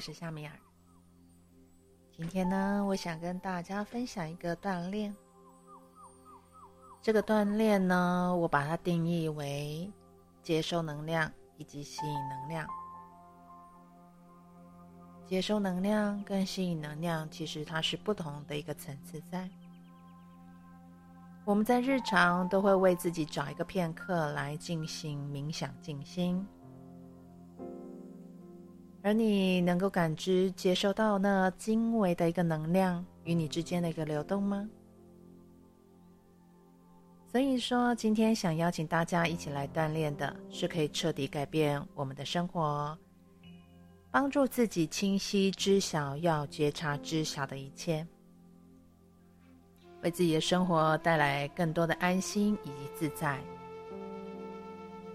是夏米尔。今天呢，我想跟大家分享一个锻炼。这个锻炼呢，我把它定义为接收能量以及吸引能量。接收能量跟吸引能量，其实它是不同的一个层次在。我们在日常都会为自己找一个片刻来进行冥想静心，而你能够感知、接收到那精微的一个能量与你之间的一个流动吗？所以说，今天想邀请大家一起来锻炼的，是可以彻底改变我们的生活，帮助自己清晰知晓要觉察知晓的一切。为自己的生活带来更多的安心以及自在，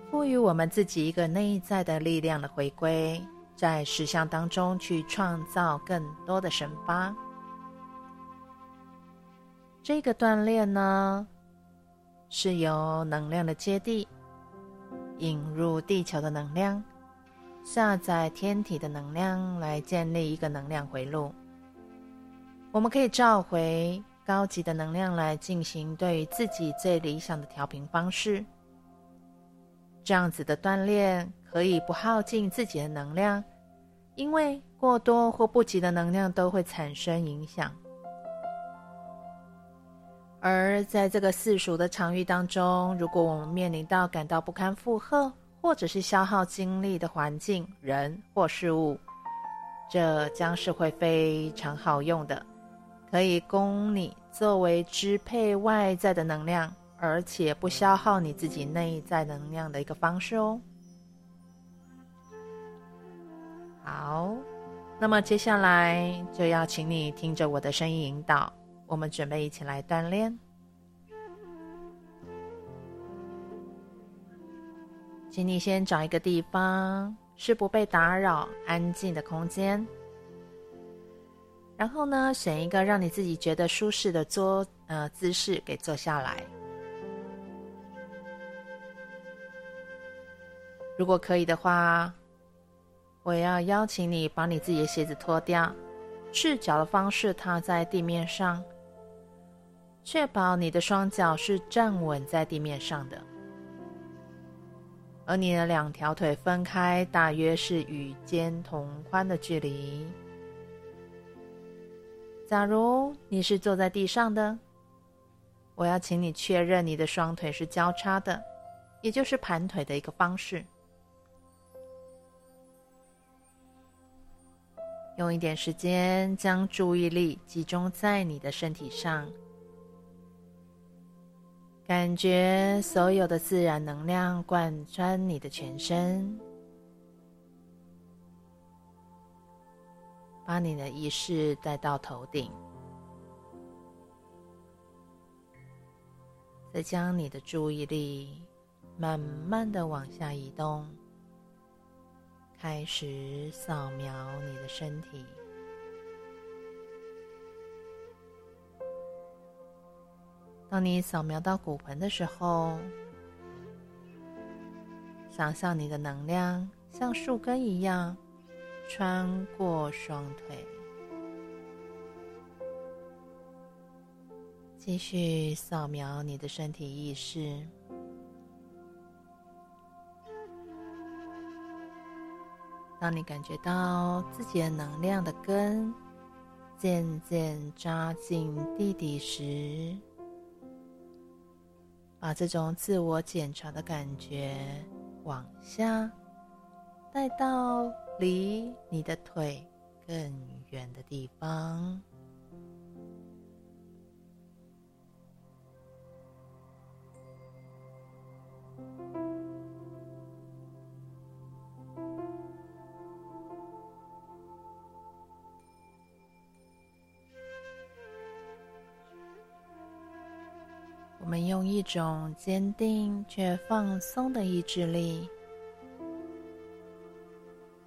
赋予我们自己一个内在的力量的回归，在实相当中去创造更多的神发。这个锻炼呢，是由能量的接地，引入地球的能量，下载天体的能量，来建立一个能量回路。我们可以召回。高级的能量来进行对于自己最理想的调频方式，这样子的锻炼可以不耗尽自己的能量，因为过多或不及的能量都会产生影响。而在这个世俗的场域当中，如果我们面临到感到不堪负荷或者是消耗精力的环境、人或事物，这将是会非常好用的。可以供你作为支配外在的能量，而且不消耗你自己内在能量的一个方式哦。好，那么接下来就要请你听着我的声音引导，我们准备一起来锻炼。请你先找一个地方，是不被打扰、安静的空间。然后呢，选一个让你自己觉得舒适的坐呃姿势给坐下来。如果可以的话，我要邀请你把你自己的鞋子脱掉，赤脚的方式踏在地面上，确保你的双脚是站稳在地面上的，而你的两条腿分开，大约是与肩同宽的距离。假如你是坐在地上的，我要请你确认你的双腿是交叉的，也就是盘腿的一个方式。用一点时间将注意力集中在你的身体上，感觉所有的自然能量贯穿你的全身。把你的意识带到头顶，再将你的注意力慢慢的往下移动，开始扫描你的身体。当你扫描到骨盆的时候，想象你的能量像树根一样。穿过双腿，继续扫描你的身体意识。当你感觉到自己的能量的根渐渐扎进地底时，把这种自我检查的感觉往下带到。离你的腿更远的地方，我们用一种坚定却放松的意志力。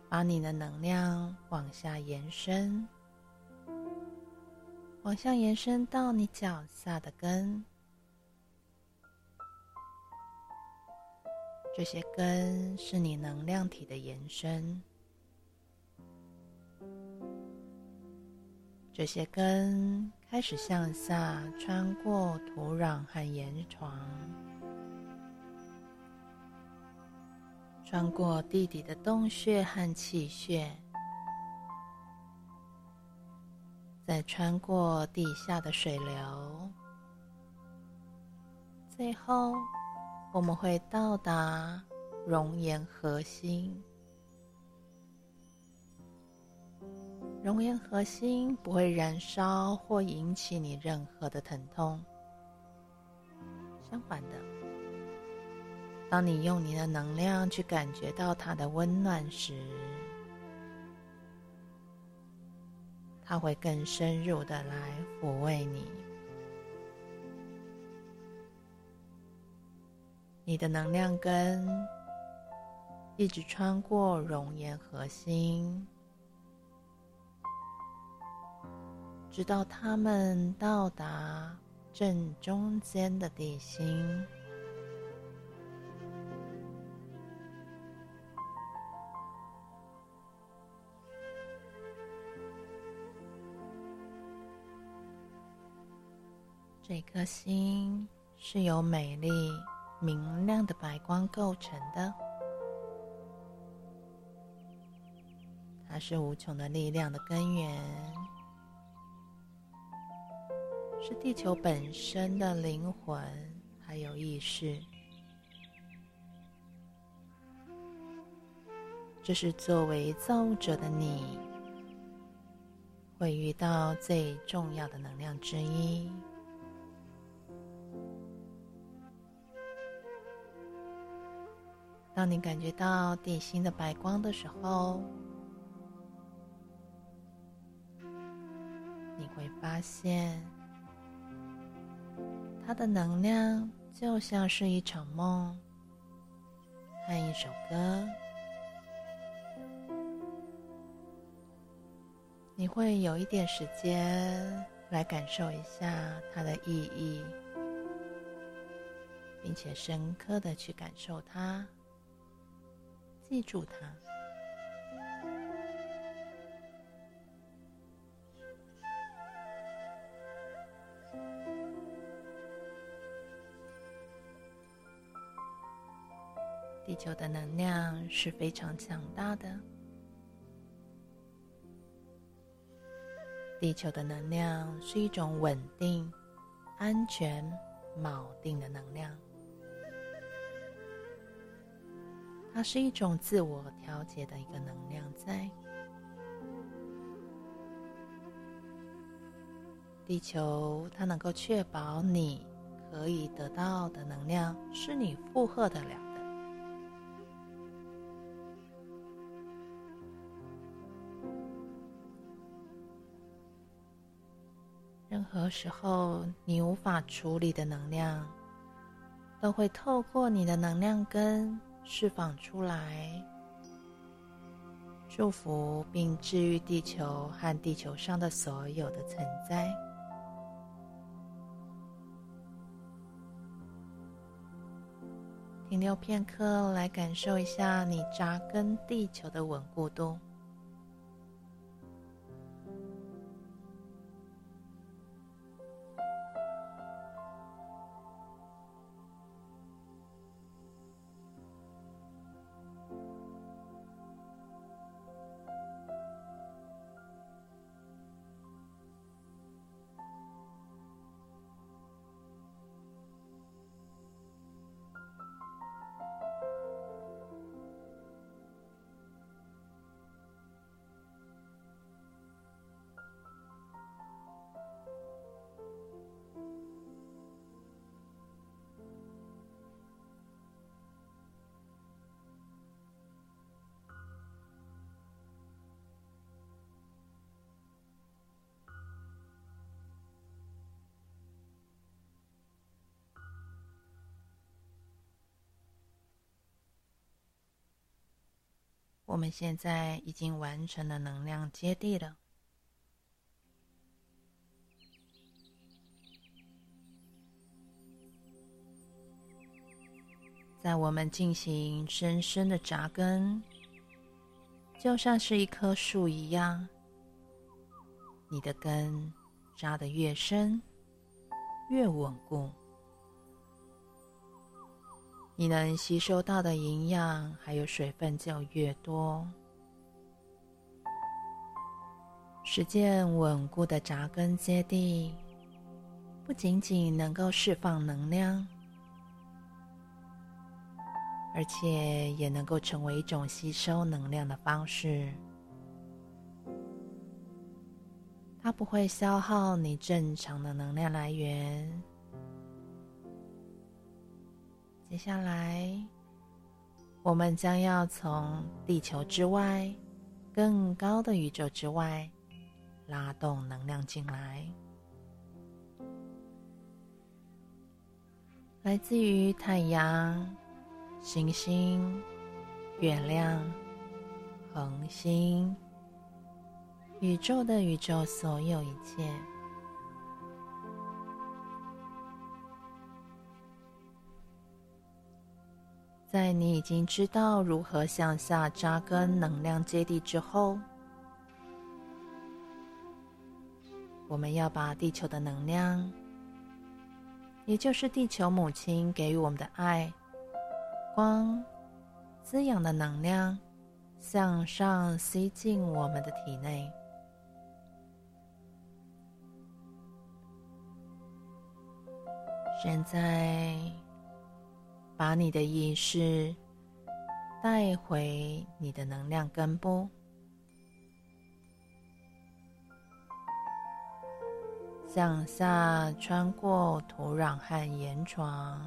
把你的能量往下延伸，往下延伸到你脚下的根。这些根是你能量体的延伸。这些根开始向下穿过土壤和岩床，穿过地底的洞穴和气穴，再穿过地下的水流，最后我们会到达熔岩核心。熔岩核心不会燃烧或引起你任何的疼痛。相反的，当你用你的能量去感觉到它的温暖时，它会更深入的来抚慰你。你的能量根一直穿过熔岩核心。直到它们到达正中间的地心，这颗心是由美丽明亮的白光构成的，它是无穷的力量的根源。是地球本身的灵魂，还有意识。这是作为造物者的你，会遇到最重要的能量之一。当你感觉到地心的白光的时候，你会发现。它的能量就像是一场梦和一首歌，你会有一点时间来感受一下它的意义，并且深刻的去感受它，记住它。地球的能量是非常强大的。地球的能量是一种稳定、安全、锚定的能量。它是一种自我调节的一个能量在。地球它能够确保你可以得到的能量是你负荷得了。何时候你无法处理的能量，都会透过你的能量根释放出来，祝福并治愈地球和地球上的所有的存在。停留片刻，来感受一下你扎根地球的稳固度。我们现在已经完成了能量接地了。在我们进行深深的扎根，就像是一棵树一样，你的根扎得越深，越稳固，你能吸收到的营养还有水分就越多。实践稳固的扎根接地，不仅仅能够释放能量，而且也能够成为一种吸收能量的方式。它不会消耗你正常的能量来源。接下来，我们将要从地球之外、更高的宇宙之外拉动能量进来，来自于太阳、行星、月亮、恒星。宇宙的宇宙，所有一切，在你已经知道如何向下扎根能量接地之后，我们要把地球的能量，也就是地球母亲给予我们的爱、光、滋养的能量，向上吸进我们的体内。现在，把你的意识带回你的能量根部，向下穿过土壤和岩床，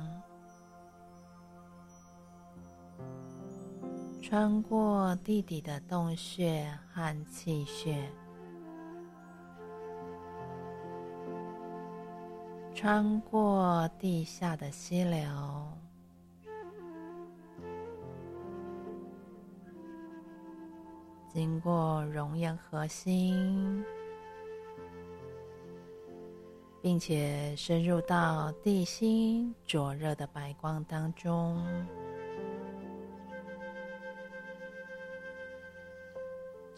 穿过地底的洞穴和气穴。穿过地下的溪流，经过熔岩核心，并且深入到地心灼热的白光当中，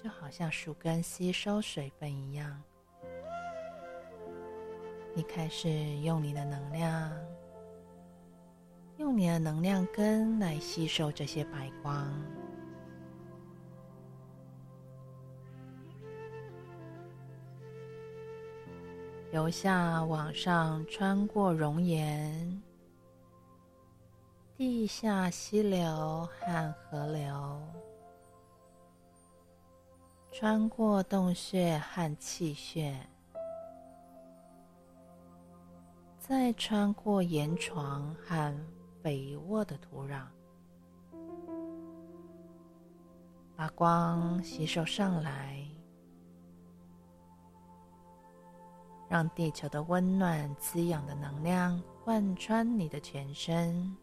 就好像树根吸收水分一样。你开始用你的能量，用你的能量根来吸收这些白光，由下往上穿过熔岩、地下溪流和河流，穿过洞穴和气穴。再穿过岩床和肥沃的土壤，把光吸收上来，让地球的温暖滋养的能量贯穿你的全身，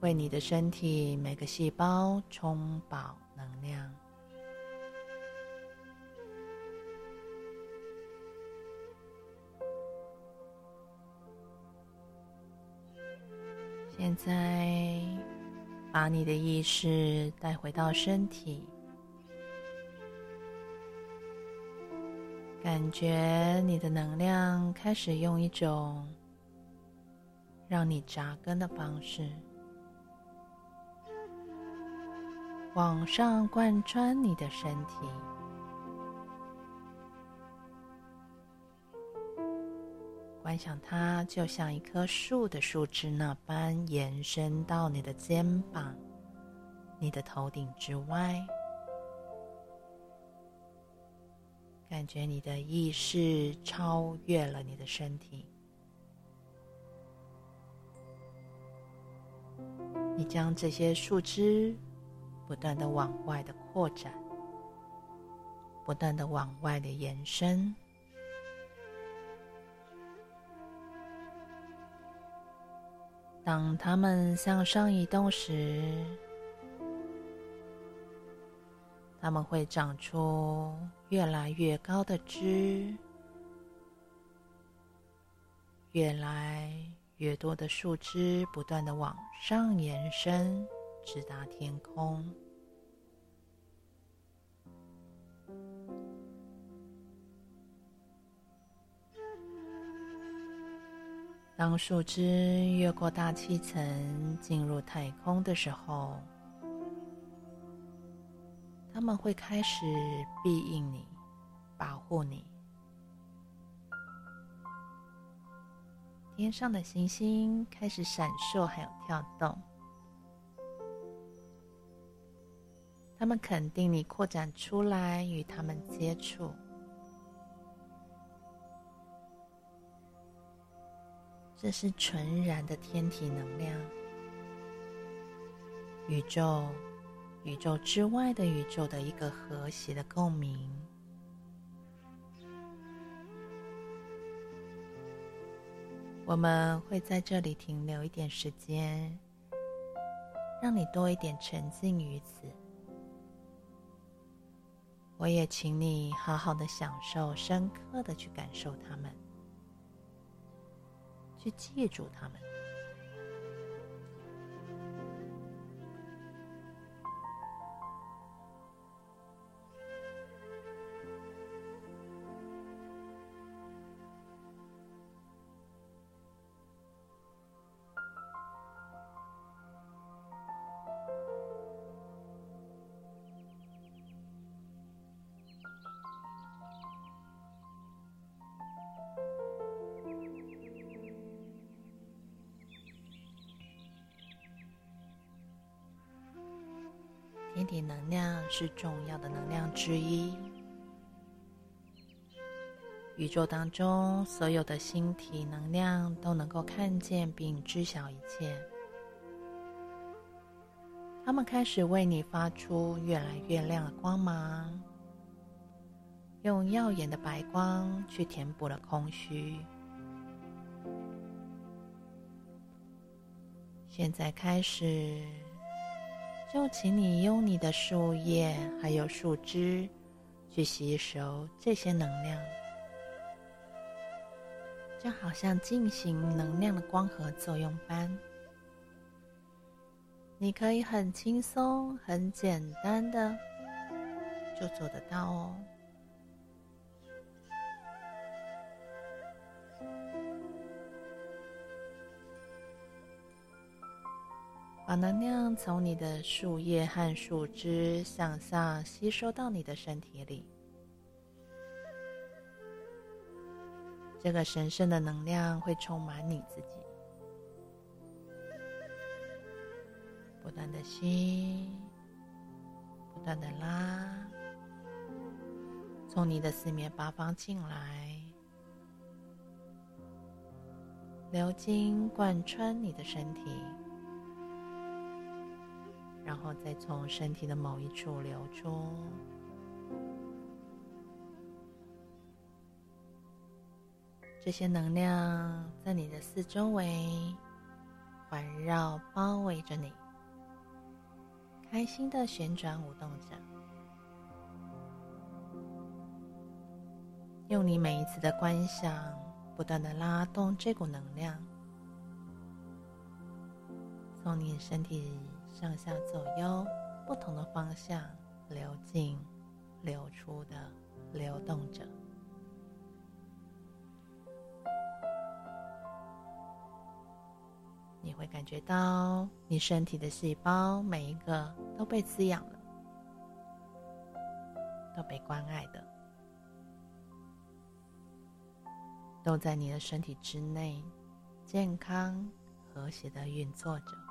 为你的身体每个细胞充饱能量。现在，把你的意识带回到身体，感觉你的能量开始用一种让你扎根的方式，往上贯穿你的身体。观想它就像一棵树的树枝那般延伸到你的肩膀、你的头顶之外，感觉你的意识超越了你的身体，你将这些树枝不断的往外的扩展，不断的往外的延伸。当它们向上移动时，它们会长出越来越高的枝越来越多的树枝不断的往上延伸直达天空。当树枝越过大气层进入太空的时候他们会开始庇应你，保护你。天上的星星开始闪烁，还有跳动。他们肯定你扩展出来，与他们接触。这是纯然的天体能量，宇宙、宇宙之外的宇宙的一个和谐的共鸣。我们会在这里停留一点时间，让你多一点沉浸于此。我也请你好好的享受，深刻的去感受它们。去记住他们。体能量是重要的能量之一。宇宙当中所有的星体能量都能够看见并知晓一切。它们开始为你发出越来越亮的光芒，用耀眼的白光去填补了空虚。现在开始。就请你用你的树叶还有树枝去吸收这些能量，就好像进行能量的光合作用般。你可以很轻松、很简单的就做得到哦。能量从你的树叶和树枝向下吸收到你的身体里，这个神圣的能量会充满你自己。不断的吸，不断的拉，从你的四面八方进来，流经贯穿你的身体。然后再从身体的某一处流出，这些能量在你的四周围环绕包围着你，开心的旋转舞动着。用你每一次的观想，不断的拉动这股能量，从你身体。上下左右不同的方向流进、流出的流动着，你会感觉到你身体的细胞每一个都被滋养了，都被关爱的，都在你的身体之内健康和谐的运作着。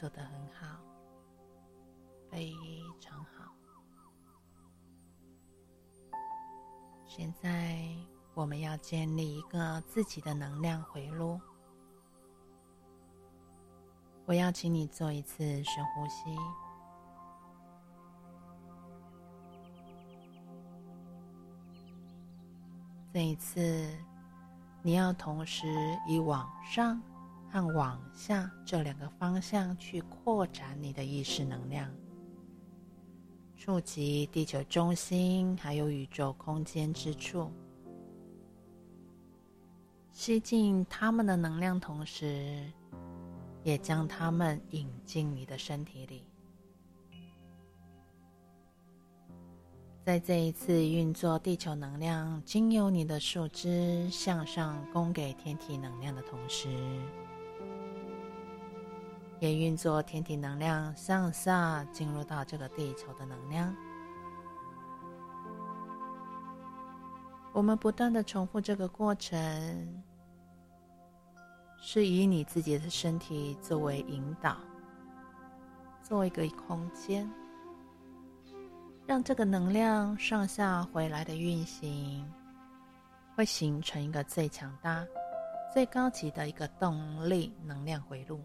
做得很好，非常好。现在我们要建立一个自己的能量回路。我要请你做一次深呼吸。这一次，你要同时以往上和往下这两个方向去扩展你的意识能量，触及地球中心还有宇宙空间之处，吸进他们的能量，同时也将他们引进你的身体里。在这一次运作地球能量，经由你的树枝向上供给天体能量的同时，也运作天体能量向下进入到这个地球的能量。我们不断的重复这个过程，是以你自己的身体作为引导，作为一个空间。让这个能量上下回来的运行，会形成一个最强大、最高级的一个动力能量回路。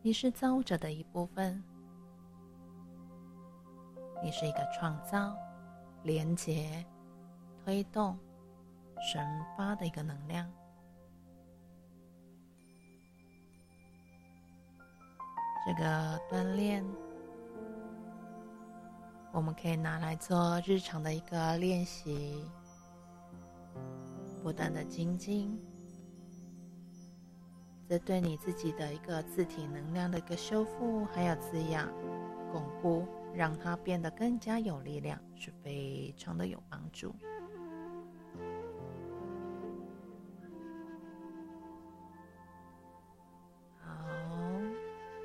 你是造物者的一部分，你是一个创造、连接、推动、神发的一个能量。这个锻炼，我们可以拿来做日常的一个练习，不断的精进，这对你自己的一个自体能量的一个修复，还有滋养、巩固，让它变得更加有力量，是非常的有帮助。好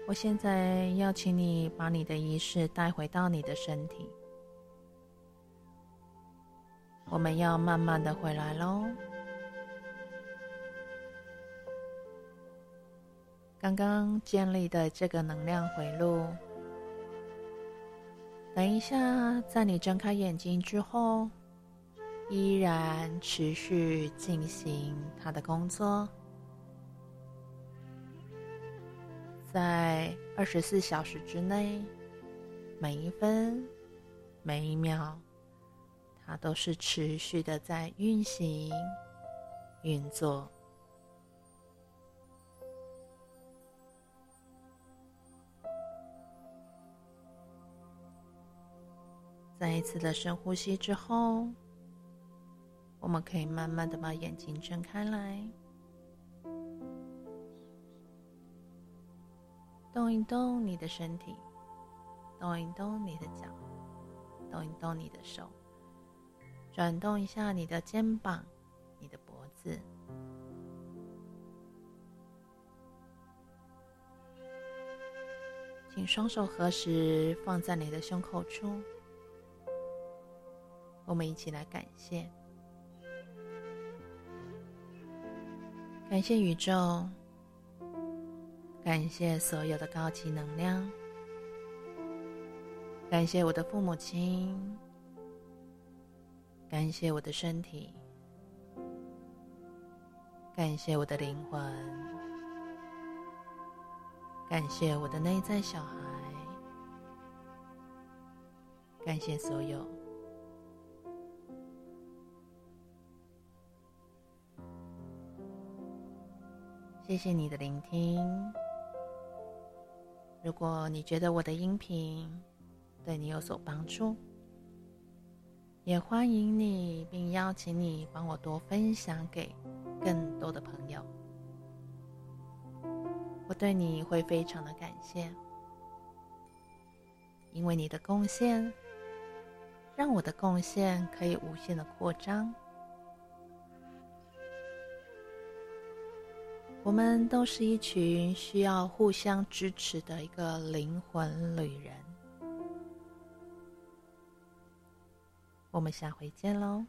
我现在邀请你把你的意识带回到你的身体，我们要慢慢的回来喽。刚刚建立的这个能量回路，等一下在你睁开眼睛之后，依然持续进行它的工作。在二十四小时之内，每一分、每一秒，它都是持续的在运行、运作。再一次的深呼吸之后，我们可以慢慢的把眼睛睁开来。动一动你的身体，动一动你的脚，动一动你的手，转动一下你的肩膀、你的脖子，请双手合十放在你的胸口处。我们一起来感谢，感谢宇宙。感谢所有的高级能量，感谢我的父母亲，感谢我的身体，感谢我的灵魂，感谢我的内在小孩，感谢所有。谢谢你的聆听。如果你觉得我的音频对你有所帮助，也欢迎你，并邀请你帮我多分享给更多的朋友。我对你会非常的感谢，因为你的贡献，让我的贡献可以无限的扩张。我们都是一群需要互相支持的一个灵魂旅人。我们下回见喽。